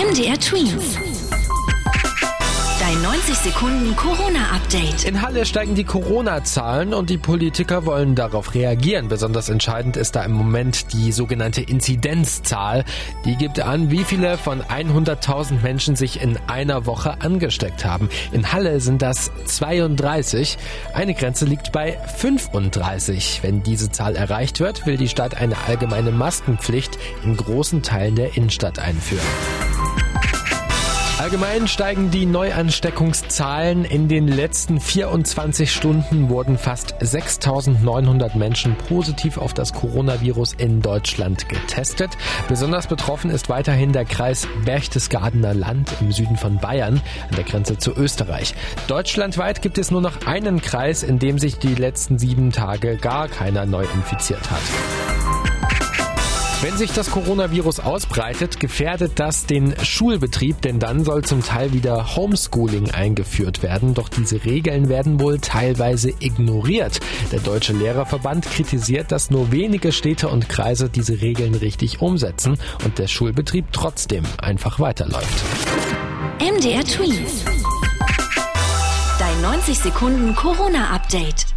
MDR Twins. Dein 90 Sekunden Corona-Update. In Halle steigen die Corona-Zahlen und die Politiker wollen darauf reagieren. Besonders entscheidend ist da im Moment die sogenannte Inzidenzzahl. Die gibt an, wie viele von 100.000 Menschen sich in einer Woche angesteckt haben. In Halle sind das 32. Eine Grenze liegt bei 35. Wenn diese Zahl erreicht wird, will die Stadt eine allgemeine Maskenpflicht in großen Teilen der Innenstadt einführen. Allgemein steigen die Neuansteckungszahlen. In den letzten 24 Stunden wurden fast 6900 Menschen positiv auf das Coronavirus in Deutschland getestet. Besonders betroffen ist weiterhin der Kreis Berchtesgadener Land im Süden von Bayern an der Grenze zu Österreich. Deutschlandweit gibt es nur noch einen Kreis, in dem sich die letzten sieben Tage gar keiner neu infiziert hat. Wenn sich das Coronavirus ausbreitet, gefährdet das den Schulbetrieb, denn dann soll zum Teil wieder Homeschooling eingeführt werden. Doch diese Regeln werden wohl teilweise ignoriert. Der Deutsche Lehrerverband kritisiert, dass nur wenige Städte und Kreise diese Regeln richtig umsetzen und der Schulbetrieb trotzdem einfach weiterläuft. MDR Twins. Dein 90 Sekunden Corona-Update.